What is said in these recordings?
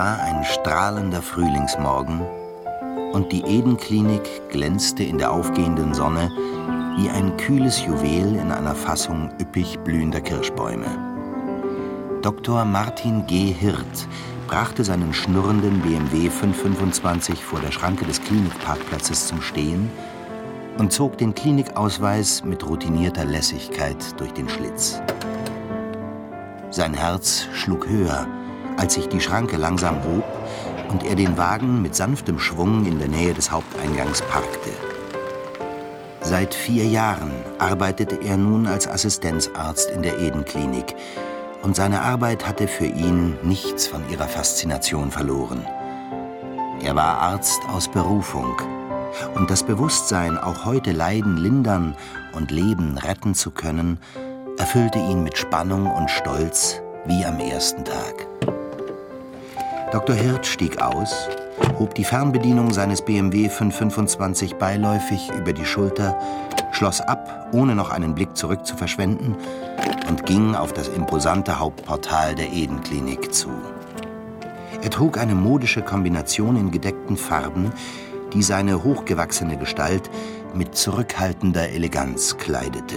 War ein strahlender Frühlingsmorgen und die Eden-Klinik glänzte in der aufgehenden Sonne wie ein kühles Juwel in einer Fassung üppig blühender Kirschbäume. Dr. Martin G. Hirt brachte seinen schnurrenden BMW 525 vor der Schranke des Klinikparkplatzes zum Stehen und zog den Klinikausweis mit routinierter Lässigkeit durch den Schlitz. Sein Herz schlug höher, als sich die Schranke langsam hob und er den Wagen mit sanftem Schwung in der Nähe des Haupteingangs parkte. Seit vier Jahren arbeitete er nun als Assistenzarzt in der Eden-Klinik und seine Arbeit hatte für ihn nichts von ihrer Faszination verloren. Er war Arzt aus Berufung und das Bewusstsein, auch heute Leiden lindern und Leben retten zu können, erfüllte ihn mit Spannung und Stolz wie am ersten Tag. Dr. Hirt stieg aus, hob die Fernbedienung seines BMW 525 beiläufig über die Schulter, schloss ab, ohne noch einen Blick zurück zu verschwenden, und ging auf das imposante Hauptportal der Eden-Klinik zu. Er trug eine modische Kombination in gedeckten Farben, die seine hochgewachsene Gestalt mit zurückhaltender Eleganz kleidete.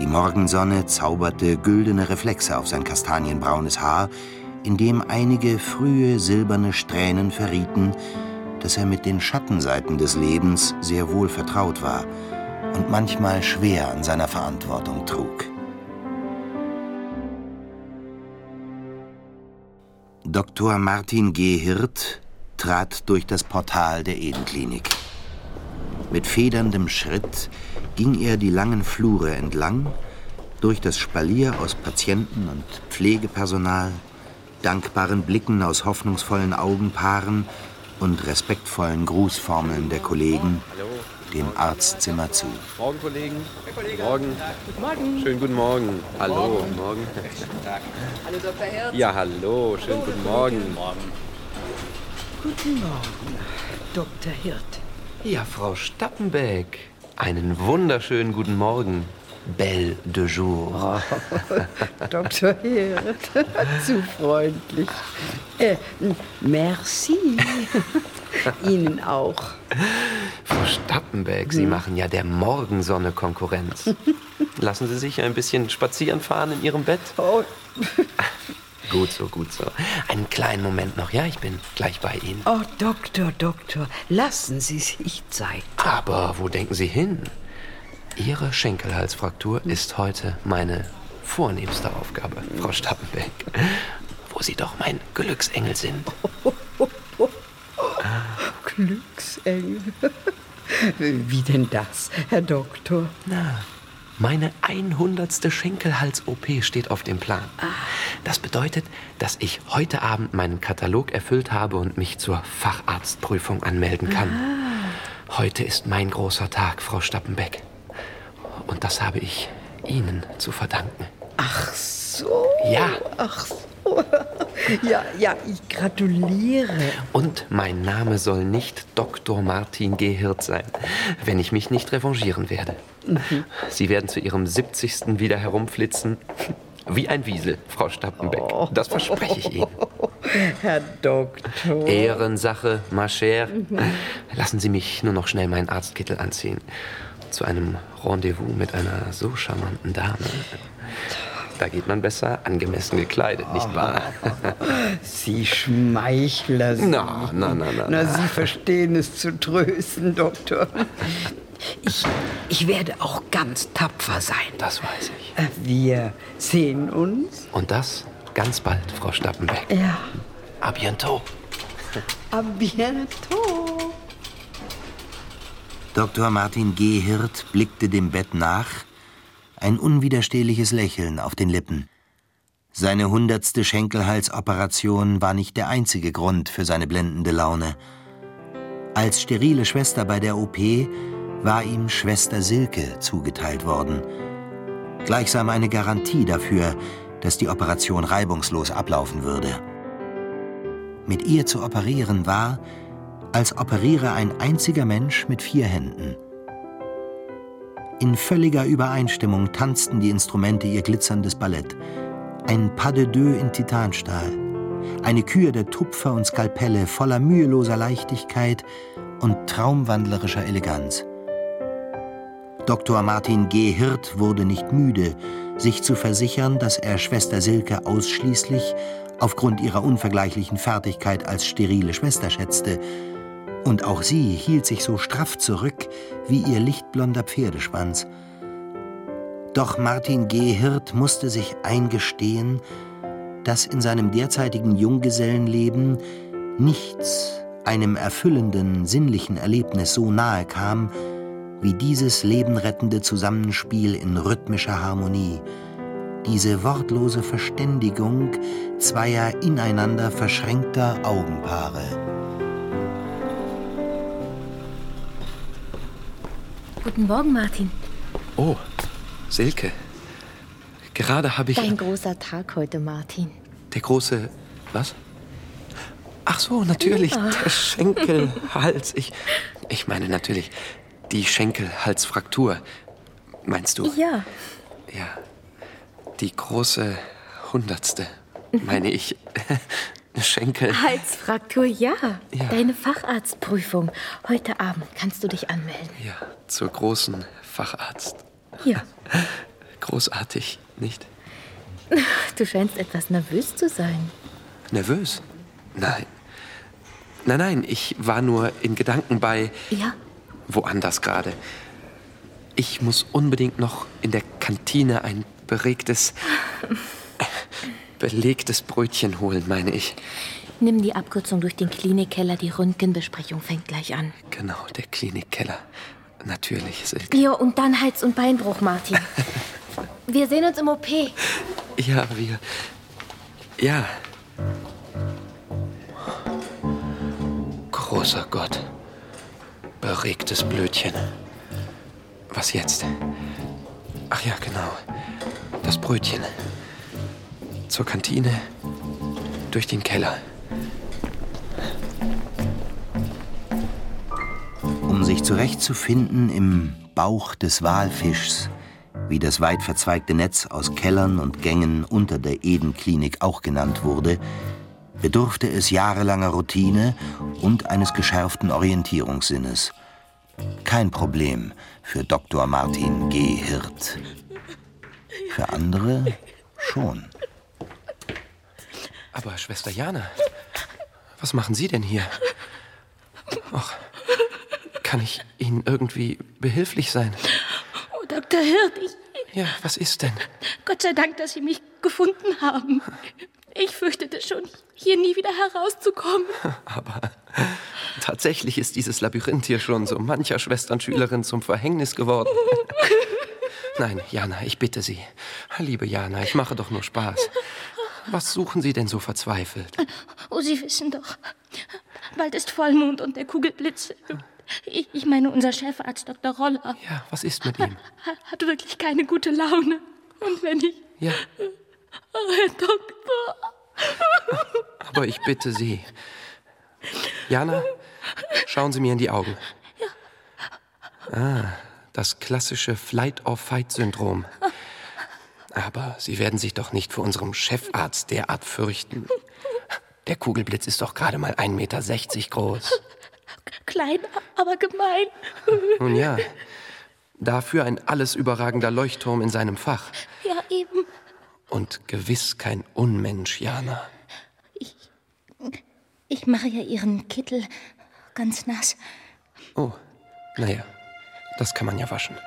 Die Morgensonne zauberte güldene Reflexe auf sein kastanienbraunes Haar, in dem einige frühe silberne Strähnen verrieten, dass er mit den Schattenseiten des Lebens sehr wohl vertraut war und manchmal schwer an seiner Verantwortung trug. Dr. Martin G. Hirt trat durch das Portal der Edenklinik. Mit federndem Schritt ging er die langen Flure entlang, durch das Spalier aus Patienten und Pflegepersonal, dankbaren Blicken aus hoffnungsvollen Augenpaaren und respektvollen Grußformeln der Kollegen dem Arztzimmer zu. Morgen, Kollegen. Morgen. Guten Morgen. Schönen guten Morgen. Hallo, morgen. morgen. Hallo, Dr. Herz. Ja, hallo. Schönen guten Morgen. Guten Morgen, Dr. Hirt. Ja, Frau Stappenbeck. Einen wunderschönen guten Morgen. Belle de jour. Dr. Hirt, zu freundlich. Äh, merci. Ihnen auch. Frau Stappenbeck, Sie machen ja der Morgensonne Konkurrenz. Lassen Sie sich ein bisschen spazieren fahren in Ihrem Bett? Oh, Gut so, gut so. Einen kleinen Moment noch, ja? Ich bin gleich bei Ihnen. oh, Doktor, Doktor, lassen Sie sich Zeit. Aber wo denken Sie hin? Ihre Schenkelhalsfraktur ist heute meine vornehmste Aufgabe, Frau Stappenbeck. Wo Sie doch mein Glücksengel sind. Glücksengel. Wie denn das, Herr Doktor? Na, meine 100. Schenkelhals-OP steht auf dem Plan. Das bedeutet, dass ich heute Abend meinen Katalog erfüllt habe und mich zur Facharztprüfung anmelden kann. Heute ist mein großer Tag, Frau Stappenbeck. Und das habe ich Ihnen zu verdanken. Ach so. Ja. Ach so. Ja, ja, ich gratuliere. Und mein Name soll nicht Dr. Martin G. Hirt sein, wenn ich mich nicht revanchieren werde. Sie werden zu Ihrem 70. wieder herumflitzen. Wie ein Wiesel, Frau Stappenbeck. Das verspreche ich Ihnen. Herr Doktor. Ehrensache, ma chère. Lassen Sie mich nur noch schnell meinen Arztkittel anziehen. Zu einem Rendezvous mit einer so charmanten Dame. Da geht man besser angemessen gekleidet, nicht wahr? Sie Schmeichler. Sie. Na, na, na, na. Na, Sie verstehen es zu trösten, Doktor. Ich, ich werde auch ganz tapfer sein. Das weiß ich. Äh, Wir sehen uns. Und das ganz bald, Frau Stappenbeck. Ja. A bientôt. A bientôt. Dr. Martin G. Hirt blickte dem Bett nach, ein unwiderstehliches Lächeln auf den Lippen. Seine hundertste Schenkelhalsoperation war nicht der einzige Grund für seine blendende Laune. Als sterile Schwester bei der OP war ihm Schwester Silke zugeteilt worden. Gleichsam eine Garantie dafür, dass die Operation reibungslos ablaufen würde. Mit ihr zu operieren war, als operiere ein einziger Mensch mit vier Händen. In völliger Übereinstimmung tanzten die Instrumente ihr glitzerndes Ballett. Ein Pas de deux in Titanstahl, Eine Kür der Tupfer und Skalpelle voller müheloser Leichtigkeit und traumwandlerischer Eleganz. Dr. Martin G. Hirt wurde nicht müde, sich zu versichern, dass er Schwester Silke ausschließlich aufgrund ihrer unvergleichlichen Fertigkeit als sterile Schwester schätzte. Und auch sie hielt sich so straff zurück wie ihr lichtblonder Pferdeschwanz. Doch Martin G. Hirt musste sich eingestehen, dass in seinem derzeitigen Junggesellenleben nichts einem erfüllenden, sinnlichen Erlebnis so nahe kam, wie dieses lebenrettende Zusammenspiel in rhythmischer Harmonie, diese wortlose Verständigung zweier ineinander verschränkter Augenpaare. Guten Morgen, Martin. Oh, Silke. Gerade habe ich. Dein großer Tag heute, Martin. Der große. Was? Ach so, natürlich. Ja. Der Schenkelhals. Ich, ich meine natürlich die Schenkelhalsfraktur. Meinst du? Ja. Ja. Die große Hundertste, meine ich. Schenkel. Halsfraktur, ja. ja. Deine Facharztprüfung. Heute Abend kannst du dich anmelden. Ja, zur großen Facharzt. Ja. Großartig, nicht? Du scheinst etwas nervös zu sein. Nervös? Nein. Nein, nein, ich war nur in Gedanken bei. Ja. Woanders gerade. Ich muss unbedingt noch in der Kantine ein beregtes, belegtes Brötchen holen, meine ich. Nimm die Abkürzung durch den Klinikkeller. Die Röntgenbesprechung fängt gleich an. Genau, der Klinikkeller. Natürlich, Silke. Ja, und dann Hals- und Beinbruch, Martin. wir sehen uns im OP. Ja, wir. Ja. Großer Gott. Beregtes Blödchen. Was jetzt? Ach ja, genau. Das Brötchen. Zur Kantine. Durch den Keller. Um sich zurechtzufinden im Bauch des Walfischs, wie das weit verzweigte Netz aus Kellern und Gängen unter der Eden-Klinik auch genannt wurde, bedurfte es jahrelanger Routine und eines geschärften Orientierungssinnes. Kein Problem für Dr. Martin G. Hirt. Für andere schon. Aber Schwester Jana, was machen Sie denn hier? Ach, kann ich Ihnen irgendwie behilflich sein? Oh, Dr. Hirt, ich. Ja, was ist denn? Gott sei Dank, dass Sie mich gefunden haben. Ich fürchtete schon, hier nie wieder herauszukommen. Aber tatsächlich ist dieses Labyrinth hier schon so mancher Schwesternschülerin zum Verhängnis geworden. Nein, Jana, ich bitte Sie. Liebe Jana, ich mache doch nur Spaß. Was suchen Sie denn so verzweifelt? Oh, Sie wissen doch. Bald ist Vollmond und der Kugelblitz. Ich, ich meine, unser Chefarzt Dr. Roller. Ja, was ist mit ihm? Hat, hat wirklich keine gute Laune. Und wenn ich. Ja. Oh, Herr Doktor. Aber ich bitte Sie. Jana, schauen Sie mir in die Augen. Ja. Ah, das klassische Flight-of-Fight-Syndrom. Aber Sie werden sich doch nicht vor unserem Chefarzt derart fürchten. Der Kugelblitz ist doch gerade mal 1,60 Meter groß. Klein, aber gemein. Nun ja, dafür ein alles überragender Leuchtturm in seinem Fach. Ja, eben. Und gewiss kein Unmensch, Jana. Ich. Ich mache ja Ihren Kittel ganz nass. Oh, naja, das kann man ja waschen.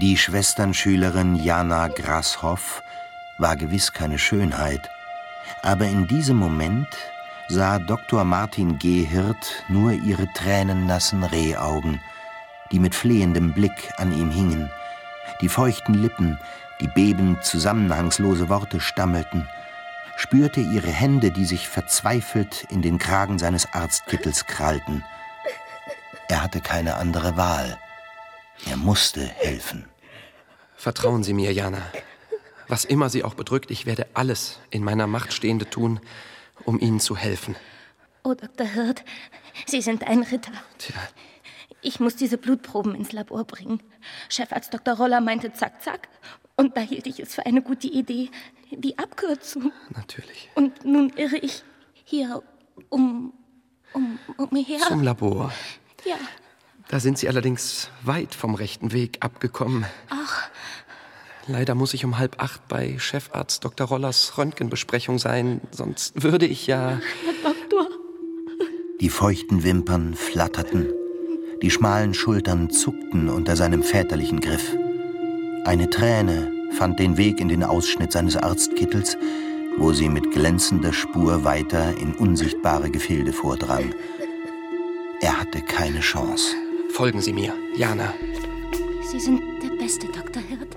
Die Schwesternschülerin Jana Grashoff war gewiss keine Schönheit, aber in diesem Moment sah Dr. Martin G. Hirt nur ihre tränennassen Rehaugen, die mit flehendem Blick an ihm hingen, die feuchten Lippen, die bebend zusammenhangslose Worte stammelten, spürte ihre Hände, die sich verzweifelt in den Kragen seines Arztkittels krallten. Er hatte keine andere Wahl. Er musste helfen. Vertrauen Sie mir, Jana. Was immer Sie auch bedrückt, ich werde alles in meiner Macht Stehende tun, um Ihnen zu helfen. Oh, Dr. Hirt, Sie sind ein Ritter. Tja. Ich muss diese Blutproben ins Labor bringen. Chefarzt Dr. Roller meinte zack, zack. Und da hielt ich es für eine gute Idee, die Abkürzung. Natürlich. Und nun irre ich hier um, um, umher. Zum Labor. Ja. Da sind Sie allerdings weit vom rechten Weg abgekommen. Ach. Leider muss ich um halb acht bei Chefarzt Dr. Rollers Röntgenbesprechung sein, sonst würde ich ja. Herr Doktor. Die feuchten Wimpern flatterten, die schmalen Schultern zuckten unter seinem väterlichen Griff. Eine Träne fand den Weg in den Ausschnitt seines Arztkittels, wo sie mit glänzender Spur weiter in unsichtbare Gefilde vordrang. Er hatte keine Chance. Folgen Sie mir, Jana. Sie sind der beste Dr. Hirt.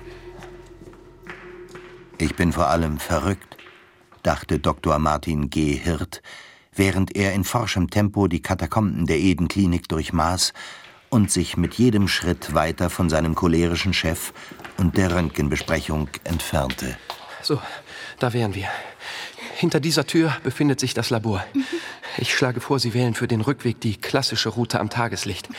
Ich bin vor allem verrückt, dachte Dr. Martin G. Hirt, während er in forschem Tempo die Katakomben der Eden-Klinik durchmaß und sich mit jedem Schritt weiter von seinem cholerischen Chef und der Röntgenbesprechung entfernte. So, da wären wir. Hinter dieser Tür befindet sich das Labor. Ich schlage vor, Sie wählen für den Rückweg die klassische Route am Tageslicht.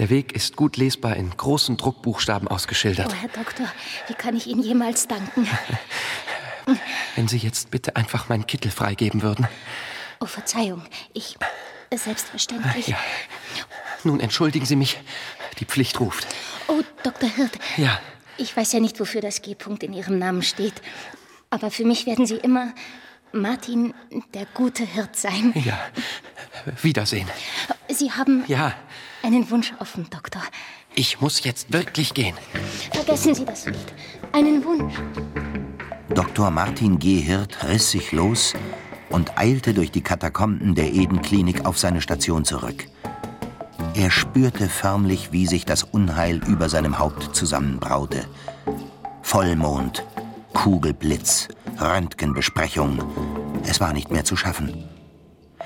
Der Weg ist gut lesbar in großen Druckbuchstaben ausgeschildert. Oh, Herr Doktor, wie kann ich Ihnen jemals danken? Wenn Sie jetzt bitte einfach meinen Kittel freigeben würden. Oh, Verzeihung. Ich. Selbstverständlich. Ja. Nun entschuldigen Sie mich. Die Pflicht ruft. Oh, Dr. Hirt. Ja. Ich weiß ja nicht, wofür das G-Punkt in Ihrem Namen steht. Aber für mich werden Sie immer Martin, der gute Hirt sein. Ja. Wiedersehen. Sie haben Ja. Einen Wunsch offen, Doktor. Ich muss jetzt wirklich gehen. Vergessen Sie das nicht. Einen Wunsch. Dr. Martin G. Hirt riss sich los und eilte durch die Katakomben der Eden-Klinik auf seine Station zurück. Er spürte förmlich, wie sich das Unheil über seinem Haupt zusammenbraute. Vollmond, Kugelblitz, Röntgenbesprechung. Es war nicht mehr zu schaffen.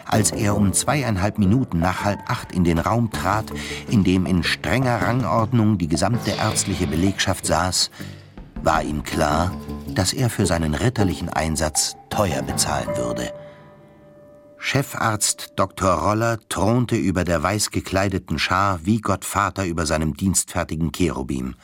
Als er um zweieinhalb Minuten nach halb acht in den Raum trat, in dem in strenger Rangordnung die gesamte ärztliche Belegschaft saß, war ihm klar, dass er für seinen ritterlichen Einsatz teuer bezahlen würde. Chefarzt Dr. Roller thronte über der weiß gekleideten Schar wie Gottvater über seinem dienstfertigen Cherubim.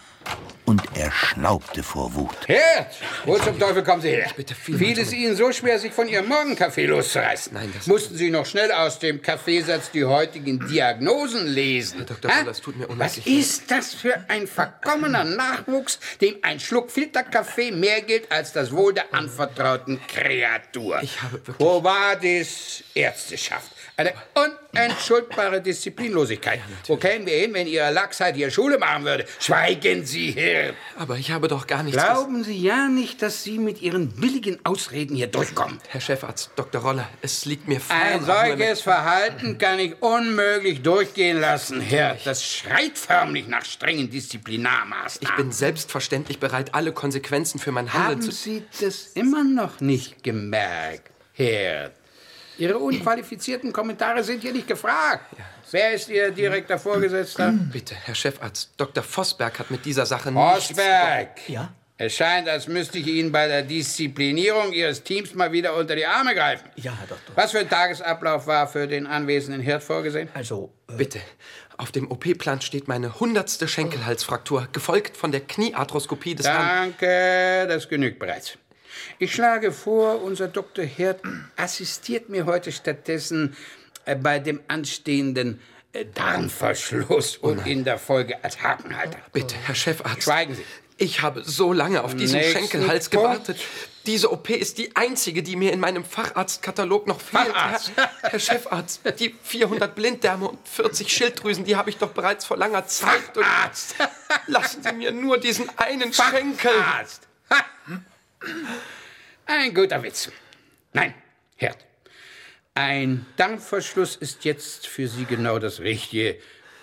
Und er schnaubte vor Wut. Herd! Wo zum Teufel kommen Sie her? bitte viel Fiel es Ihnen so schwer, sich von Ihrem Morgenkaffee loszureißen? Nein, das- Mussten Sie noch schnell aus dem Kaffeesatz die heutigen Diagnosen lesen? Herr Dr. Roller, es tut mir Was unheimlich leid. ist das für ein verkommener Nachwuchs, dem ein Schluck Filterkaffee mehr gilt als das Wohl der anvertrauten Kreatur? Ich habe wirklich- Wo war dies Ärzteschaft? Eine unentschuldbare Disziplinlosigkeit. Wo kämen wir hin, wenn Ihre Lachsheit hier Schule machen würde? Schweigen Sie, Herr. Aber ich habe doch gar nichts Glauben Sie ja nicht, dass Sie mit Ihren billigen Ausreden hier durchkommen. Herr Chefarzt, Dr. Roller, es liegt mir fern. Ein solches Verhalten kann ich unmöglich durchgehen lassen, Herr. Das schreit förmlich nach strengen Ich Disziplinarmaßnahmen. bin selbstverständlich bereit, alle Konsequenzen für mein Handeln Haben zu... Sie das immer noch nicht gemerkt, Herr? Ihre unqualifizierten Kommentare sind hier nicht gefragt. Wer ist Ihr direkter Vorgesetzter? Bitte, Herr Chefarzt, Dr. Vosberg hat mit dieser Sache nichts... Osberg. Ja? Es scheint, als müsste ich Ihnen bei der Disziplinierung Ihres Teams mal wieder unter die Arme greifen. Ja, Herr Doktor. Was für ein Tagesablauf war für den anwesenden Hirt vorgesehen? Also, äh, Bitte. Auf dem OP-Plan steht meine hundertste Schenkelhalsfraktur, gefolgt von der Kniearthroskopie des Herrn... Danke, das genügt bereits. Ich schlage vor, unser Dr. Hirt assistiert mir heute stattdessen äh, bei dem anstehenden äh, Darmverschluss und in der Folge als Hakenhalter. Bitte, Herr Chefarzt. Schweigen Sie. Ich habe so lange auf diesen Nächsten Schenkelhals Punkt. gewartet. Diese OP ist die einzige, die mir in meinem Facharztkatalog noch fehlt. Facharzt? Herr, Herr Chefarzt, die 400 Blinddarme und 40 Schilddrüsen, die habe ich doch bereits vor langer Zeit. Facharzt! lassen Sie mir nur diesen einen Schenkel. Facharzt! Ein guter Witz. Nein, Hirt. Ein Darmverschluss ist jetzt für Sie genau das Richtige.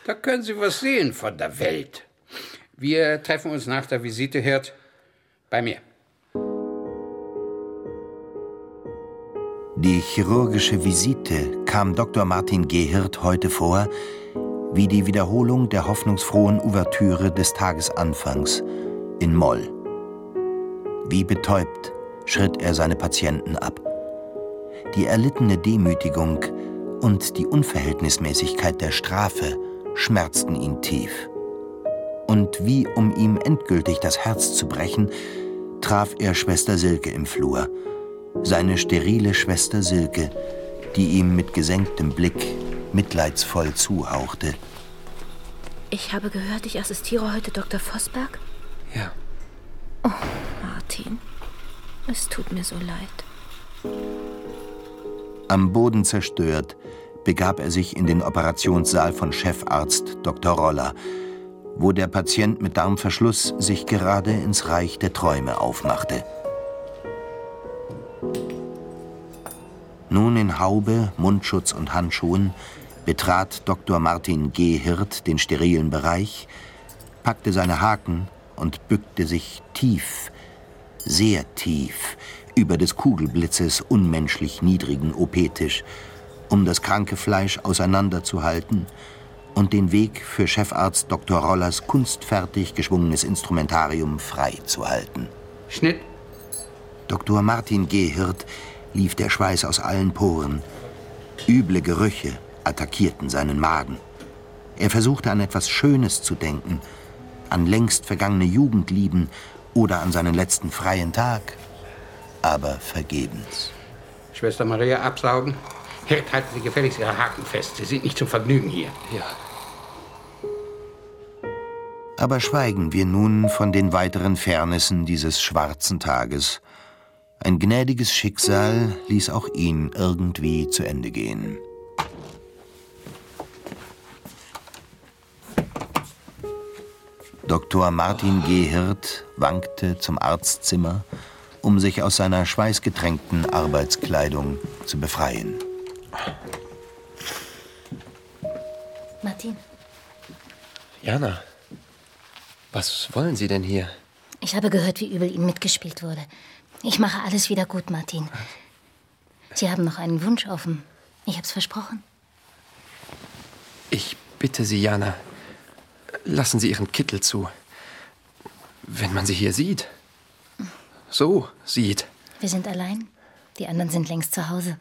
Da können Sie was sehen von der Welt. Wir treffen uns nach der Visite, Hirt, bei mir. Die chirurgische Visite kam Dr. Martin G. Hirt heute vor, wie die Wiederholung der hoffnungsfrohen Ouvertüre des Tagesanfangs in Moll. Wie betäubt schritt er seine Patienten ab. Die erlittene Demütigung und die Unverhältnismäßigkeit der Strafe schmerzten ihn tief. Und wie um ihm endgültig das Herz zu brechen, traf er Schwester Silke im Flur. Seine sterile Schwester Silke, die ihm mit gesenktem Blick mitleidsvoll zuhauchte. Ich habe gehört, ich assistiere heute Dr. Vosberg. Ja. Oh, Martin, es tut mir so leid. Am Boden zerstört, begab er sich in den Operationssaal von Chefarzt Dr. Roller, wo der Patient mit Darmverschluss sich gerade ins Reich der Träume aufmachte. Nun in Haube, Mundschutz und Handschuhen betrat Dr. Martin G. Hirt den sterilen Bereich, packte seine Haken und bückte sich tief, sehr tief, über des Kugelblitzes unmenschlich niedrigen OP-Tisch, um das kranke Fleisch auseinanderzuhalten und den Weg für Chefarzt Dr. Rollers kunstfertig geschwungenes Instrumentarium frei zu halten. Schnitt. Dr. Martin G. Hirt lief der Schweiß aus allen Poren. Üble Gerüche attackierten seinen Magen. Er versuchte an etwas Schönes zu denken, an längst vergangene Jugendlieben oder an seinen letzten freien Tag, aber vergebens. Schwester Maria absaugen. Hirt, halten Sie gefälligst Ihre Haken fest. Sie sind nicht zum Vergnügen hier. Ja. Aber schweigen wir nun von den weiteren Fairnessen dieses schwarzen Tages. Ein gnädiges Schicksal ließ auch ihn irgendwie zu Ende gehen. Dr. Martin G. Hirt wankte zum Arztzimmer, um sich aus seiner schweißgetränkten Arbeitskleidung zu befreien. Martin, Jana, was wollen Sie denn hier? ich habe gehört, wie übel Ihnen mitgespielt wurde. Ich mache alles wieder gut, Martin. Sie haben noch einen Wunsch offen. Ich hab's versprochen. Ich bitte Sie, Jana, lassen Sie Ihren Kittel zu. Wenn man Sie hier sieht. So sieht. Wir sind allein. Die anderen sind längst zu Hause.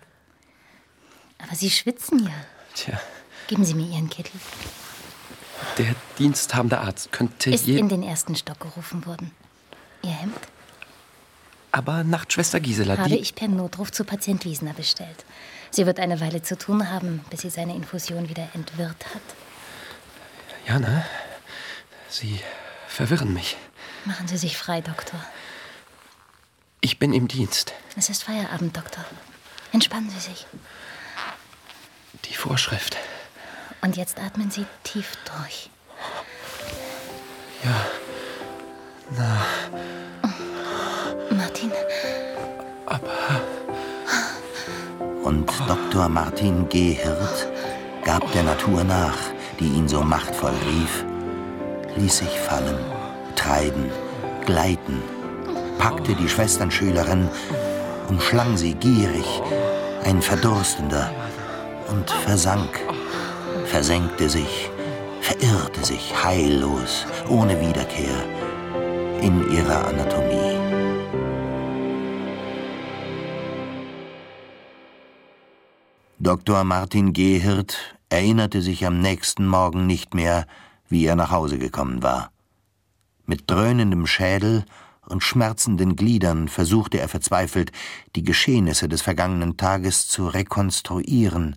Aber Sie schwitzen ja. Tja, Geben Sie mir Ihren Kittel. der diensthabende Arzt könnte Ist in den ersten Stock gerufen worden. Ihr Hemd Aber Nachtschwester Gisela, habe ich per Notruf zu Patient Wiesner bestellt. Sie wird eine Weile zu tun haben, bis sie seine Infusion wieder entwirrt hat. Jana, Sie verwirren mich. Machen Sie sich frei, Doktor. Ich bin im Dienst. Es ist Feierabend, Doktor. Entspannen Sie sich. Die Vorschrift. Und jetzt atmen Sie tief durch. Ja, Martin, Und Dr. Martin G. Hirt gab der Natur nach, die ihn so machtvoll rief, ließ sich fallen, treiben, gleiten, packte die Schwesternschülerin, umschlang sie gierig, ein Verdurstender, und versank, versenkte sich, verirrte sich heillos, ohne Wiederkehr, in ihrer Anatomie. Dr. Martin Gehirt erinnerte sich am nächsten Morgen nicht mehr, wie er nach Hause gekommen war. Mit dröhnendem Schädel und schmerzenden Gliedern versuchte er verzweifelt, die Geschehnisse des vergangenen Tages zu rekonstruieren,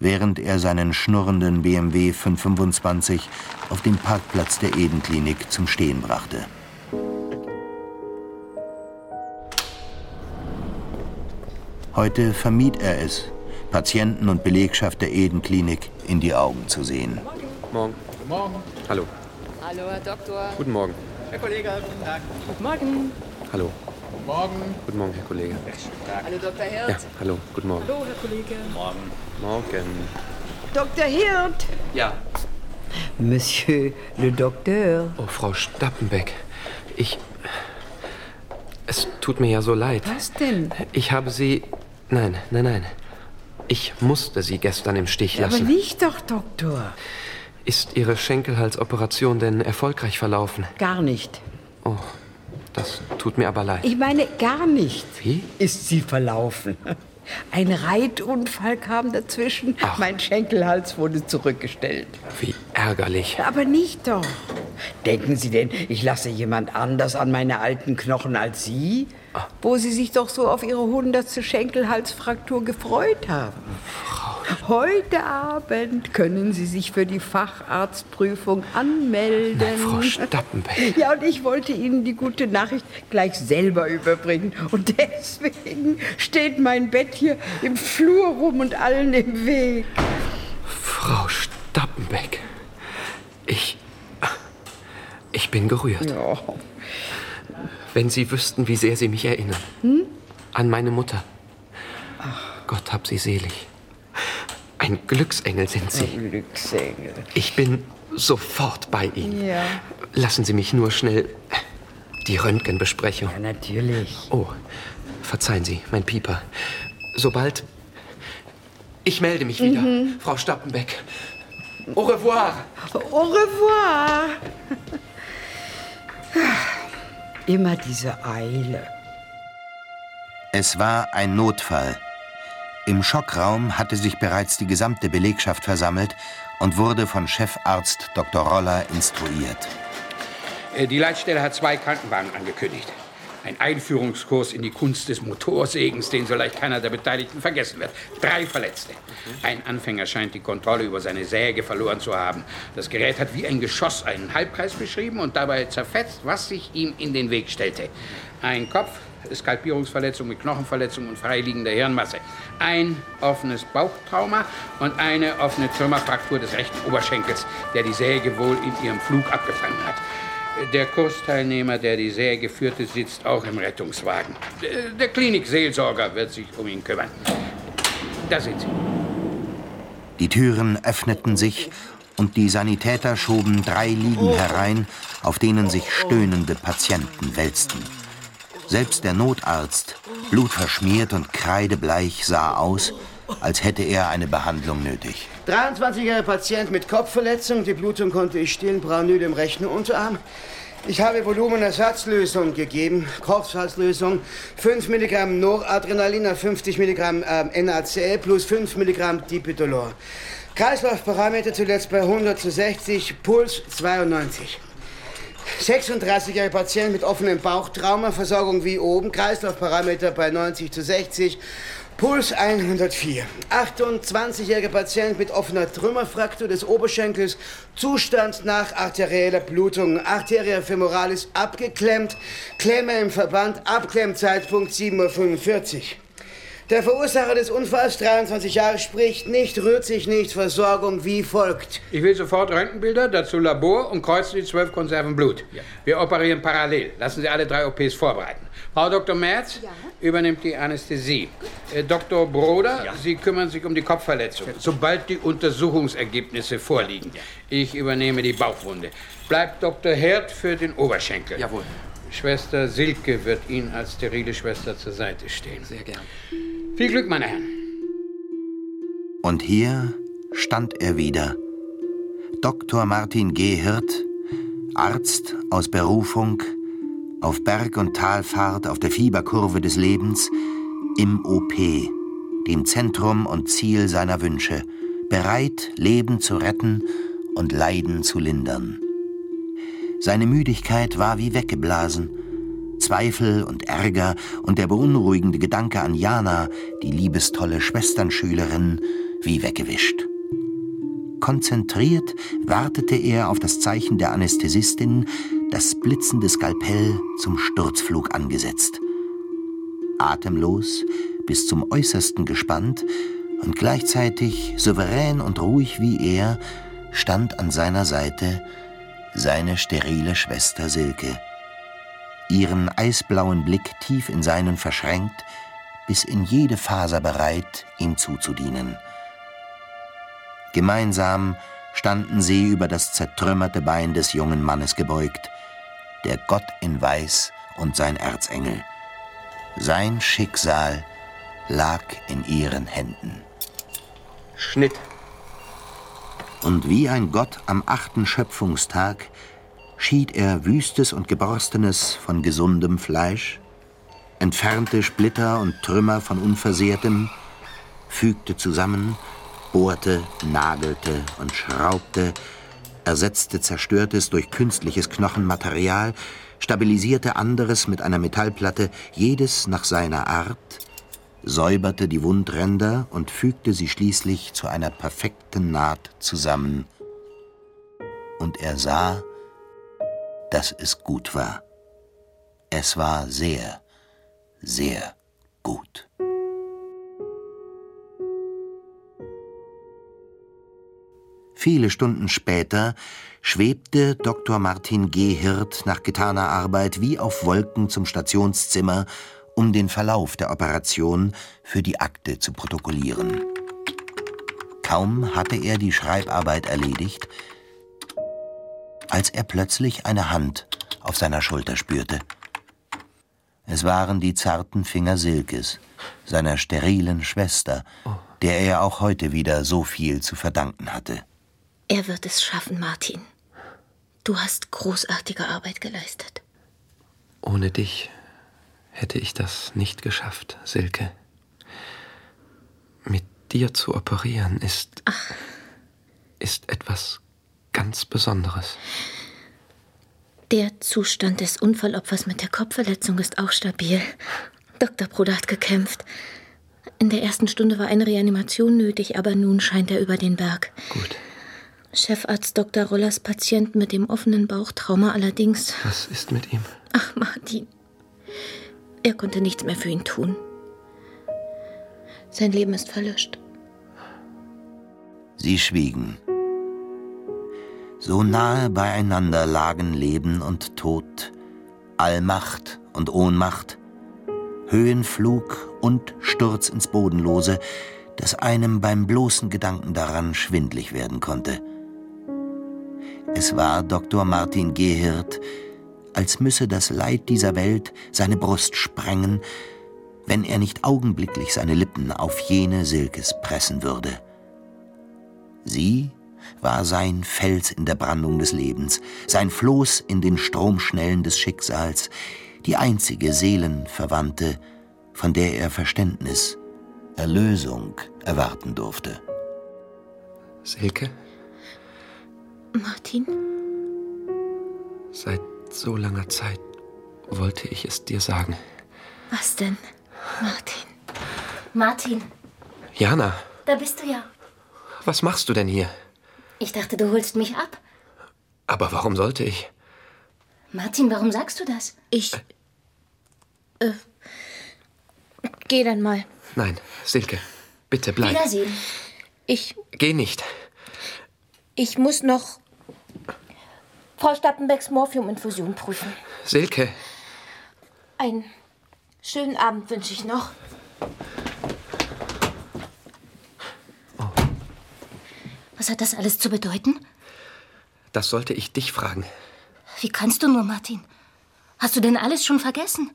während er seinen schnurrenden BMW 525 auf dem Parkplatz der Eden-Klinik zum Stehen brachte. Heute vermied er es, Patienten und Belegschaft der Eden-Klinik in die Augen zu sehen. morgen. Guten Morgen. Hallo. Hallo, Herr Doktor. Guten Morgen. Herr Kollege, guten Tag. Guten Morgen. Hallo. Guten Morgen. Guten Morgen, Herr Kollege. Hallo, Dr. Hirt. Ja, hallo. Guten Morgen. Hallo, Herr Kollege. Morgen. Dr. Hirt. Ja. Monsieur le Docteur. Oh, Frau Stappenbeck. Ich. Es tut mir ja so leid. Was denn? Ich habe Sie. Nein, nein, nein. Ich musste Sie gestern im Stich Aber lassen. nicht doch, Doktor. Ist Ihre Schenkelhalsoperation denn erfolgreich verlaufen? Gar nicht. Oh, das tut mir aber leid. Ich meine, gar nicht. Wie? Ist sie verlaufen. Ein Reitunfall kam dazwischen. Ach. Mein Schenkelhals wurde zurückgestellt. Wie ärgerlich. Aber nicht doch. Denken Sie denn, ich lasse jemand anders an meine alten Knochen als Sie? Wo Sie sich doch so auf Ihre hundertste Schenkelhalsfraktur gefreut haben. Heute Abend können Sie sich für die Facharztprüfung anmelden. Nein, Frau Stappenbeck. Ja, und ich wollte Ihnen die gute Nachricht gleich selber überbringen. Und deswegen steht mein Bett hier im Flur rum und allen im Weg. Frau Stappenbeck, ich. Ich bin gerührt. Ja. Wenn Sie wüssten, wie sehr Sie mich erinnern. Hm? An meine Mutter. Gott hab sie selig. Ein Glücksengel sind Sie. Glücksengel. Ich bin sofort bei Ihnen. Ja. Lassen Sie mich nur schnell die Röntgenbesprechung. Ja, natürlich. Oh, verzeihen Sie, mein Pieper. Sobald. Ich melde mich wieder, Mhm. Frau Stappenbeck. Au revoir. Au revoir. Immer diese Eile. Es war ein Notfall. Im Schockraum hatte sich bereits die gesamte Belegschaft versammelt und wurde von Chefarzt Dr. Roller instruiert. Äh, Die Leitstelle hat zwei Krankenwagen angekündigt. Ein Einführungskurs in die Kunst des Motorsägens, den so leicht keiner der Beteiligten vergessen wird. Drei Verletzte. Ein Anfänger scheint die Kontrolle über seine Säge verloren zu haben. Das Gerät hat wie ein Geschoss einen Halbkreis beschrieben und dabei zerfetzt, was sich ihm in den Weg stellte. Ein Kopf, Skalpierungsverletzung mit Knochenverletzung und freiliegender Hirnmasse. Ein offenes Bauchtrauma und eine offene Trümmerfraktur des rechten Oberschenkels, der die Säge wohl in ihrem Flug abgefangen hat. Der Kursteilnehmer, der die Säge führte, sitzt auch im Rettungswagen. Der- Klinikseelsorger wird sich um ihn kümmern. Da sind sie. Die Türen öffneten sich und die Sanitäter schoben drei Liegen herein, auf denen sich stöhnende Patienten wälzten. Selbst der Notarzt, blutverschmiert und kreidebleich, sah aus, als hätte er eine Behandlung nötig. 23-jähriger Patient mit Kopfverletzung. Die Blutung konnte ich stillen, Branül im rechten Unterarm. Ich habe Volumenersatzlösung gegeben, Kochsalzlösung, 5 Milligramm Noradrenalin auf 50 Milligramm ähm, NaCl plus 5 Milligramm Dipidolor. Kreislaufparameter zuletzt bei 100 zu 60, Puls 92. 36-jähriger Patient mit offenem Bauchtrauma, Versorgung wie oben, Kreislaufparameter bei 90 zu 60, Puls 104. 28-jähriger Patient mit offener Trümmerfraktur des Oberschenkels, Zustand nach arterieller Blutung, Arteria femoralis abgeklemmt, Klemme im Verband, Abklemmzeitpunkt 7.45 Uhr. Der Verursacher des Unfalls, 23 Jahre, spricht nicht, rührt sich nicht, Versorgung wie folgt. Ich will sofort Röntgenbilder, dazu Labor und kreuzen die zwölf Konserven Blut. Wir operieren parallel. Lassen Sie alle drei OPs vorbereiten. Frau Dr. Merz übernimmt die Anästhesie. Äh, Dr. Broder, Sie kümmern sich um die Kopfverletzung, sobald die Untersuchungsergebnisse vorliegen. Ich übernehme die Bauchwunde. Bleibt Dr. Herd für den Oberschenkel. Jawohl. Schwester Silke wird Ihnen als sterile Schwester zur Seite stehen. Sehr gern. Viel Glück, meine Herren. Und hier stand er wieder. Dr. Martin G. Hirt, Arzt aus Berufung, auf Berg- und Talfahrt auf der Fieberkurve des Lebens, im OP, dem Zentrum und Ziel seiner Wünsche, bereit, Leben zu retten und Leiden zu lindern. Seine Müdigkeit war wie weggeblasen. Zweifel und Ärger und der beunruhigende Gedanke an Jana, die liebestolle Schwesternschülerin, wie weggewischt. Konzentriert wartete er auf das Zeichen der Anästhesistin, das blitzende Skalpell zum Sturzflug angesetzt. Atemlos, bis zum Äußersten gespannt und gleichzeitig souverän und ruhig wie er, stand an seiner Seite seine sterile Schwester Silke. Ihren eisblauen Blick tief in seinen verschränkt, bis in jede Faser bereit, ihm zuzudienen. Gemeinsam standen sie über das zertrümmerte Bein des jungen Mannes gebeugt, der Gott in Weiß und sein Erzengel. Sein Schicksal lag in ihren Händen. Schnitt. Und wie ein Gott am achten Schöpfungstag schied er Wüstes und Geborstenes von gesundem Fleisch, entfernte Splitter und Trümmer von Unversehrtem, fügte zusammen, bohrte, nagelte und schraubte, ersetzte zerstörtes durch künstliches Knochenmaterial, stabilisierte anderes mit einer Metallplatte, jedes nach seiner Art, säuberte die Wundränder und fügte sie schließlich zu einer perfekten Naht zusammen. Und er sah, dass es gut war. Es war sehr, sehr gut. Viele Stunden später schwebte Dr. Martin Gehirt nach getaner Arbeit wie auf Wolken zum Stationszimmer, um den Verlauf der Operation für die Akte zu protokollieren. Kaum hatte er die Schreibarbeit erledigt, als er plötzlich eine Hand auf seiner Schulter spürte. Es waren die zarten Finger Silkes, seiner sterilen Schwester, der er auch heute wieder so viel zu verdanken hatte. Er wird es schaffen, Martin. Du hast großartige Arbeit geleistet. Ohne dich hätte ich das nicht geschafft, Silke. Mit dir zu operieren ist. Ach. ist etwas ganz Besonderes. Der Zustand des Unfallopfers mit der Kopfverletzung ist auch stabil. Dr. Bruder hat gekämpft. In der ersten Stunde war eine Reanimation nötig, aber nun scheint er über den Berg. Gut. Chefarzt Dr. Rollers Patient mit dem offenen Bauchtrauma allerdings. Was ist mit ihm? Ach, Martin. Er konnte nichts mehr für ihn tun. Sein Leben ist verlöscht. Sie schwiegen. So nahe beieinander lagen Leben und Tod, Allmacht und Ohnmacht, Höhenflug und Sturz ins Bodenlose, dass einem beim bloßen Gedanken daran schwindlig werden konnte. Es war Dr. Martin Gehirt, als müsse das Leid dieser Welt seine Brust sprengen, wenn er nicht augenblicklich seine Lippen auf jene Silkes pressen würde. Sie war sein Fels in der Brandung des Lebens, sein Floß in den Stromschnellen des Schicksals, die einzige Seelenverwandte, von der er Verständnis, Erlösung erwarten durfte. Silke? Martin? Seit so langer Zeit wollte ich es dir sagen. Was denn, Martin? Martin, Jana, da bist du ja. was machst du denn hier? Ich dachte, du holst mich ab. Aber warum sollte ich? Martin, warum sagst du das? Ich. Äh. Geh dann mal. Nein, Silke, bitte bleib. Wiedersehen. Ich. Geh nicht. Ich muss noch. Frau Stappenbecks Morphiuminfusion prüfen. Silke, Einen schönen Abend wünsche ich noch. Was hat das alles zu bedeuten? das sollte ich dich fragen. Wie kannst du nur, Martin? Hast du denn alles schon vergessen?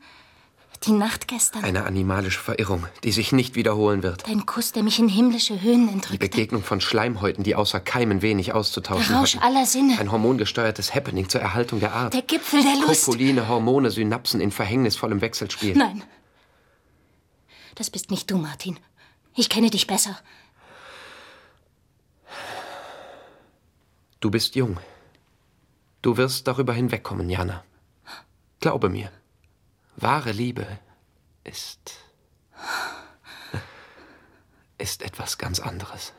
Die Nacht gestern. Eine animalische Verirrung, die sich nicht wiederholen wird. Dein Kuss, der mich in himmlische Höhen Die entrückte. Begegnung von Schleimhäuten, die außer Keimen wenig auszutauschen Der Rausch hatten. aller Sinne. Ein hormongesteuertes Happening zur Erhaltung der Art. Der Gipfel der Lust. Kopuline, Hormone, Synapsen in verhängnisvollem Wechselspiel. Nein. Das bist nicht du, Martin. Ich kenne dich besser. Du bist jung. Du wirst darüber hinwegkommen, Jana. Glaube mir. Wahre Liebe ist. ist etwas ganz anderes.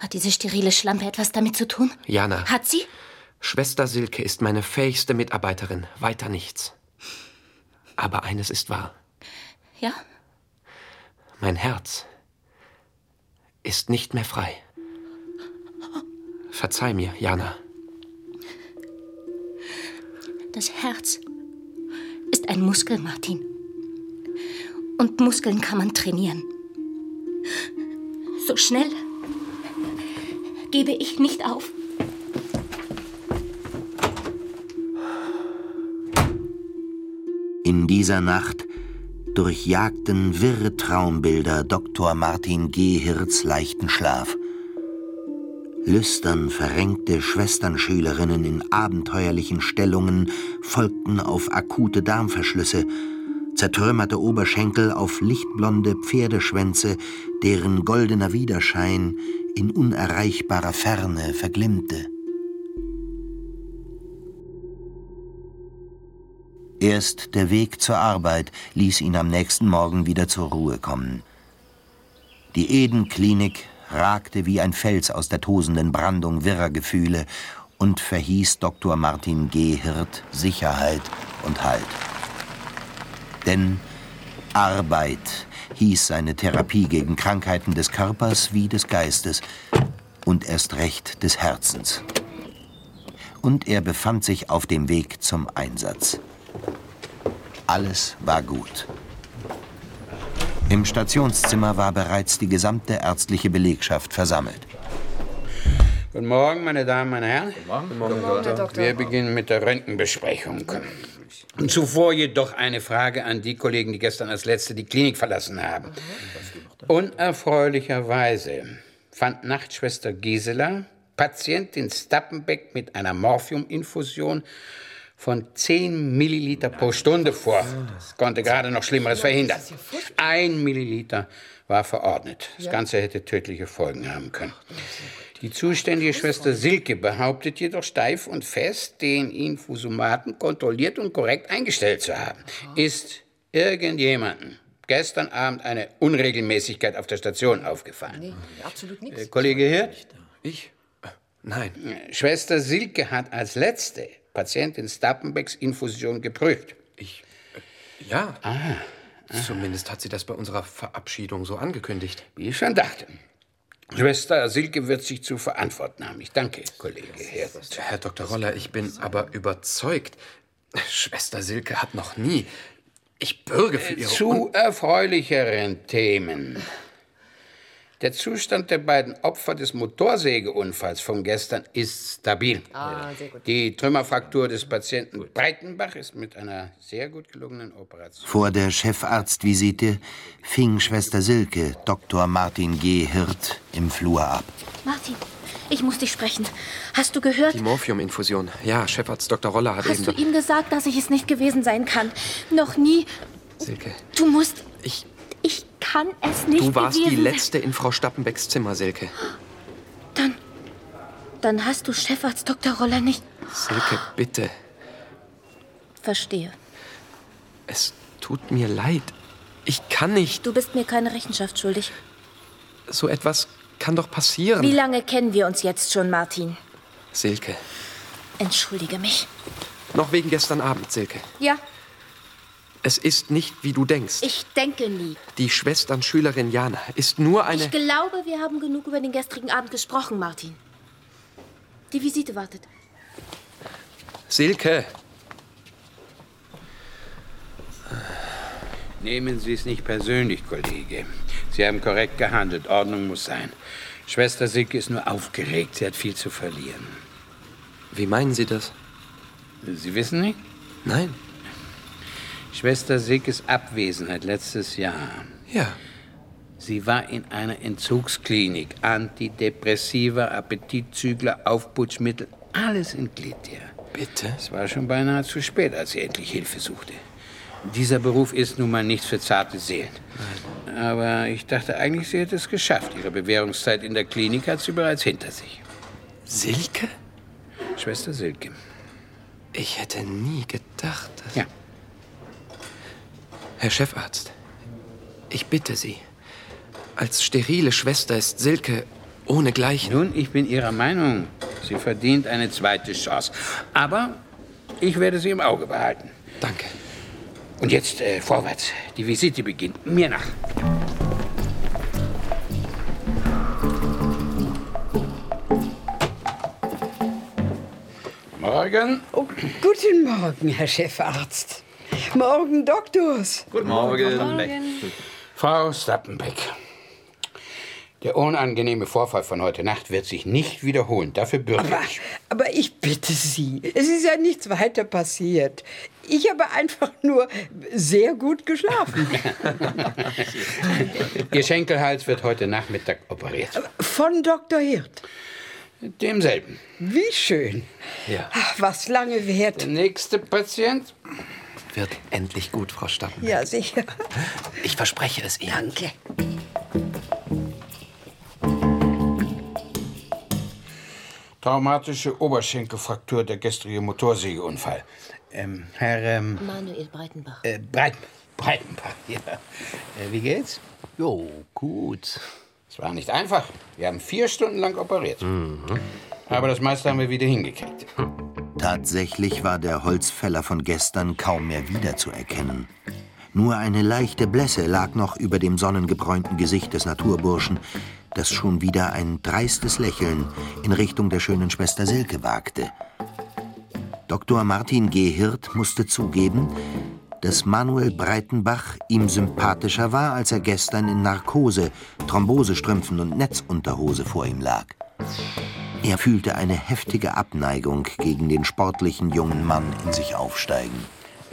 Hat diese sterile Schlampe etwas damit zu tun? Jana, Hat sie? Schwester Silke ist meine fähigste Mitarbeiterin. Weiter nichts. Aber eines ist wahr. Ja? Mein Herz ist nicht mehr frei. Verzeih mir, Jana. Das Herz ist ein Muskel, Martin. Und Muskeln kann man trainieren. So schnell gebe ich nicht auf. In dieser Nacht durchjagten wirre Traumbilder Dr. Martin Gehirts leichten Schlaf. Lüstern verrenkte Schwesternschülerinnen in abenteuerlichen Stellungen folgten auf akute Darmverschlüsse, zertrümmerte Oberschenkel auf lichtblonde Pferdeschwänze, deren goldener Widerschein in unerreichbarer Ferne verglimmte. Erst der Weg zur Arbeit ließ ihn am nächsten Morgen wieder zur Ruhe kommen. Die Eden-Klinik ragte wie ein Fels aus der tosenden Brandung wirrer Gefühle und verhieß Dr. Martin G. Hirt Sicherheit und Halt. Denn Arbeit hieß seine Therapie gegen Krankheiten des Körpers wie des Geistes und erst recht des Herzens. Und er befand sich auf dem Weg zum Einsatz. Alles war gut. Im Stationszimmer war bereits die gesamte ärztliche Belegschaft versammelt. Guten Morgen, meine Damen, meine Herren. Guten Morgen, Herr Doktor. Wir beginnen mit der Röntgenbesprechung. Und zuvor jedoch eine Frage an die Kollegen, die gestern als Letzte die Klinik verlassen haben. Unerfreulicherweise fand Nachtschwester Gisela Patientin Stappenbeck mit einer Morphiuminfusion von 10 Milliliter pro Stunde vor. Das konnte gerade noch Schlimmeres verhindern. Ein Milliliter war verordnet. Das Ganze hätte tödliche Folgen haben können. Die zuständige Schwester Silke behauptet jedoch steif und fest, den Infusomaten kontrolliert und korrekt eingestellt zu haben. Ist irgendjemandem gestern Abend eine Unregelmäßigkeit auf der Station aufgefallen? Nee, absolut Äh, nichts. Kollege Hirt? Ich? Äh, Nein. Schwester Silke hat als letzte Patientin Stappenbecks Infusion geprüft. Ich. Äh, ja. Zumindest hat sie das bei unserer Verabschiedung so angekündigt. Wie ich schon dachte. Schwester Silke wird sich zu verantworten haben. Ich danke, Kollege Hirt. Herr Dr. Roller, ich bin aber überzeugt. Schwester Silke hat noch nie. Ich bürge für ihre. Zu erfreulicheren Themen. Der Zustand der beiden Opfer des Motorsägeunfalls von gestern ist stabil. Ah, sehr gut. Die Trümmerfraktur des Patienten Breitenbach ist mit einer sehr gut gelungenen Operation. Vor der Chefarztvisite fing Schwester Silke Dr. Martin G. Hirt im Flur ab. Martin, ich muss dich sprechen. Hast du gehört? Die Morphiuminfusion. Ja, Chefarzt Dr. Roller hat Hast du eben. ihm gesagt, dass ich es nicht gewesen sein kann? Noch nie. Silke, Du musst. ich. Ich kann es nicht Du warst die letzte in Frau Stappenbecks Zimmer, Silke. Dann. Dann hast du Chefarzt Dr. Roller nicht. Silke, bitte. Verstehe. Es tut mir leid. Ich kann nicht. Du bist mir keine Rechenschaft schuldig. So etwas kann doch passieren. Wie lange kennen wir uns jetzt schon, Martin? Silke. Entschuldige mich. Noch wegen gestern Abend, Silke. Ja, Es ist nicht, wie du denkst. ich denke nie. Die Schwesternschülerin Jana ist nur eine. Ich glaube, wir haben genug über den gestrigen Abend gesprochen, Martin. Die Visite wartet. Silke. Nehmen Sie es nicht persönlich, Kollege. Sie haben korrekt gehandelt. Ordnung muss sein. Schwester Silke ist nur aufgeregt. Sie hat viel zu verlieren. Wie meinen Sie das? Sie wissen nicht? Nein. Schwester Silkes Abwesenheit letztes Jahr. Ja. Sie war in einer Entzugsklinik. Antidepressiva, Appetitzügler, Aufputschmittel, alles in Glied, ja. Bitte? Es war schon beinahe zu spät, als sie endlich Hilfe suchte. Dieser Beruf ist nun mal nichts für zarte Seelen. Aber ich dachte eigentlich, sie hätte es geschafft. Ihre Bewährungszeit in der Klinik hat sie bereits hinter sich. Silke? Schwester Silke. Ich hätte nie gedacht, dass. Ja. Herr Chefarzt, ich bitte Sie. Als sterile Schwester ist Silke ohnegleichen. Nun, ich bin Ihrer Meinung. Sie verdient eine zweite Chance. Aber ich werde sie im Auge behalten. Danke. Und jetzt äh, vorwärts. Die Visite beginnt. Mir nach. Morgen. Oh, guten Morgen, Herr Chefarzt. Morgen, Doktors. Guten Morgen. Frau Stappenbeck. Der unangenehme Vorfall von heute Nacht wird sich nicht wiederholen. Dafür bürge Aber, ich. aber ich bitte Sie, es ist ja nichts weiter passiert. Ich habe einfach nur sehr gut geschlafen. Ihr Schenkelhals wird heute Nachmittag operiert. Von Dr. Hirt. Demselben. Wie schön. Ja. Ach, was lange währt. Der nächste Patient. Wird endlich gut, Frau Stappenbeck. Ja, sicher. Ich verspreche es Ihnen. Danke. Traumatische Oberschenkelfraktur der gestrige Motorsägeunfall. Ähm, Herr ähm, Manuel Breitenbach. äh, Breit, Breitenbach, ja. Äh, wie geht's? Jo, gut. Es war nicht einfach. Wir haben vier Stunden lang operiert. Aber das meiste haben wir wieder hingekriegt. Tatsächlich war der Holzfäller von gestern kaum mehr wiederzuerkennen. Nur eine leichte Blässe lag noch über dem sonnengebräunten Gesicht des Naturburschen, das schon wieder ein dreistes Lächeln in Richtung der schönen Schwester Silke wagte. Dr. Martin G. Hirt musste zugeben, dass Manuel Breitenbach ihm sympathischer war, als er gestern in Narkose, Thrombosestrümpfen und Netzunterhose vor ihm lag. Er fühlte eine heftige Abneigung gegen den sportlichen jungen Mann in sich aufsteigen.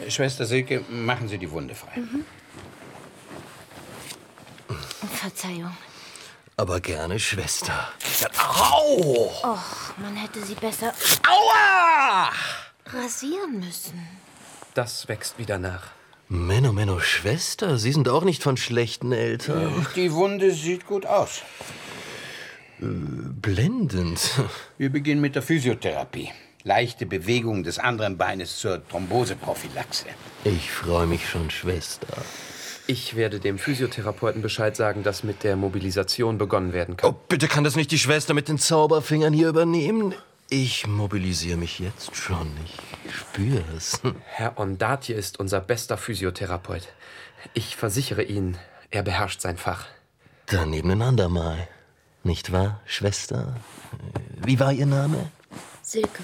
Äh, Schwester Silke, machen Sie die Wunde frei. Verzeihung. Aber gerne, Schwester. Au! Och, man hätte sie besser Aua! rasieren müssen. Das wächst wieder nach. Menno, Menno, Schwester, Sie sind auch nicht von schlechten Eltern. Die Wunde sieht gut aus. Blendend. Wir beginnen mit der Physiotherapie. Leichte Bewegung des anderen Beines zur Thromboseprophylaxe. Ich freue mich schon, Schwester. Ich werde dem Physiotherapeuten Bescheid sagen, dass mit der Mobilisation begonnen werden kann. Oh, bitte kann das nicht die Schwester mit den Zauberfingern hier übernehmen? Ich mobilisiere mich jetzt schon. Ich spüre es. Herr Ondatje ist unser bester Physiotherapeut. Ich versichere Ihnen, er beherrscht sein Fach. Dann nebeneinander mal. Nicht wahr, Schwester? Wie war Ihr Name? Silke.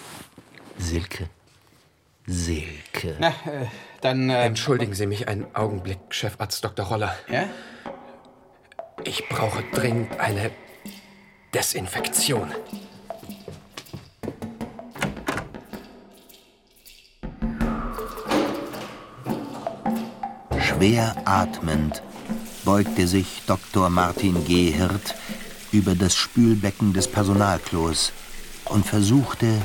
Silke. Silke. Na, äh, dann. Äh, Entschuldigen Sie mich einen Augenblick, Chefarzt Dr. Roller. ja? Ich brauche dringend eine Desinfektion. Schwer atmend beugte sich Dr. Martin G. Über das Spülbecken des Personalklos und versuchte,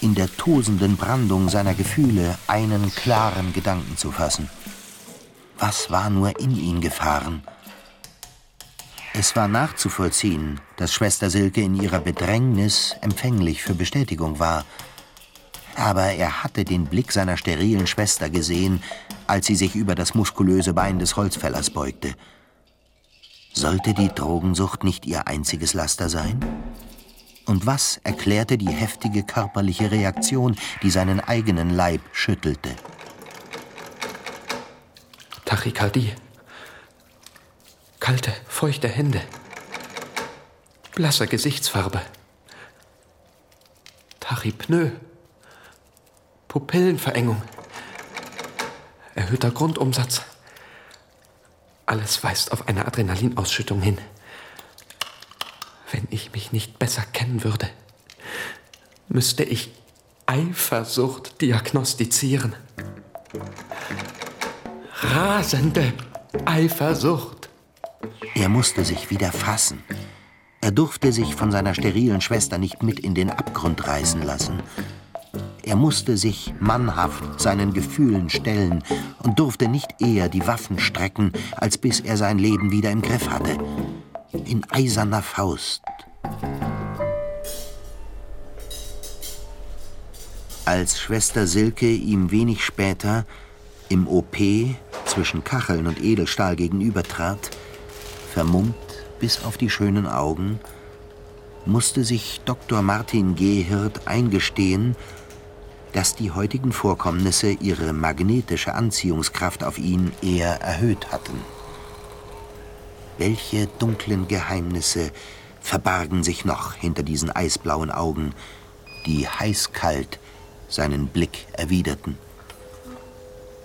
in der tosenden Brandung seiner Gefühle einen klaren Gedanken zu fassen. Was war nur in ihn gefahren? Es war nachzuvollziehen, dass Schwester Silke in ihrer Bedrängnis empfänglich für Bestätigung war. Aber er hatte den Blick seiner sterilen Schwester gesehen, als sie sich über das muskulöse Bein des Holzfällers beugte. Sollte die Drogensucht nicht ihr einziges Laster sein? Und was erklärte die heftige körperliche Reaktion, die seinen eigenen Leib schüttelte? Tachykardie. Kalte, feuchte Hände. Blasse Gesichtsfarbe. Tachypnoe. Pupillenverengung. Erhöhter Grundumsatz. Alles weist auf eine Adrenalinausschüttung hin. Wenn ich mich nicht besser kennen würde, müsste ich Eifersucht diagnostizieren. Rasende Eifersucht. Er musste sich wieder fassen. Er durfte sich von seiner sterilen Schwester nicht mit in den Abgrund reißen lassen. Er musste sich mannhaft seinen Gefühlen stellen und durfte nicht eher die Waffen strecken, als bis er sein Leben wieder im Griff hatte. In eiserner Faust. Als Schwester Silke ihm wenig später im OP zwischen Kacheln und Edelstahl gegenübertrat, vermummt bis auf die schönen Augen, musste sich Dr. Martin G. Hirt eingestehen, dass die heutigen Vorkommnisse ihre magnetische Anziehungskraft auf ihn eher erhöht hatten. Welche dunklen Geheimnisse verbargen sich noch hinter diesen eisblauen Augen, die heißkalt seinen Blick erwiderten?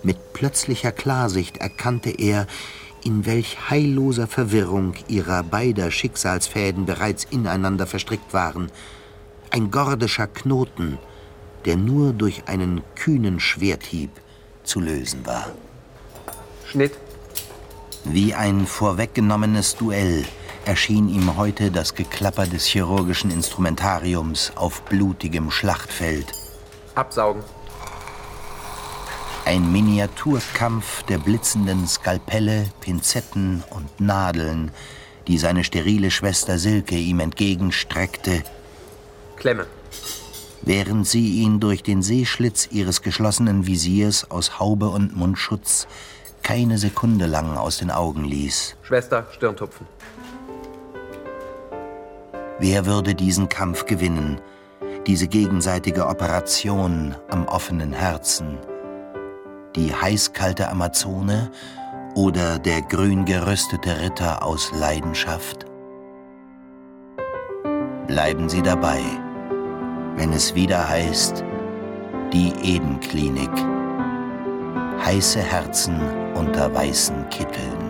Mit plötzlicher Klarsicht erkannte er, in welch heilloser Verwirrung ihrer beider Schicksalsfäden bereits ineinander verstrickt waren. Ein gordischer Knoten, der nur durch einen kühnen Schwerthieb zu lösen war. Schnitt. Wie ein vorweggenommenes Duell erschien ihm heute das Geklapper des chirurgischen Instrumentariums auf blutigem Schlachtfeld. Absaugen. Ein Miniaturkampf der blitzenden Skalpelle, Pinzetten und Nadeln, die seine sterile Schwester Silke ihm entgegenstreckte, Klemme. Während sie ihn durch den Sehschlitz ihres geschlossenen Visiers aus Haube und Mundschutz keine Sekunde lang aus den Augen ließ. Schwester, Stirntupfen. Wer würde diesen Kampf gewinnen? Diese gegenseitige Operation am offenen Herzen? Die heißkalte Amazone oder der grün geröstete Ritter aus Leidenschaft? Bleiben Sie dabei, wenn es wieder heißt, die Edenklinik. Heiße Herzen unter weißen Kitteln.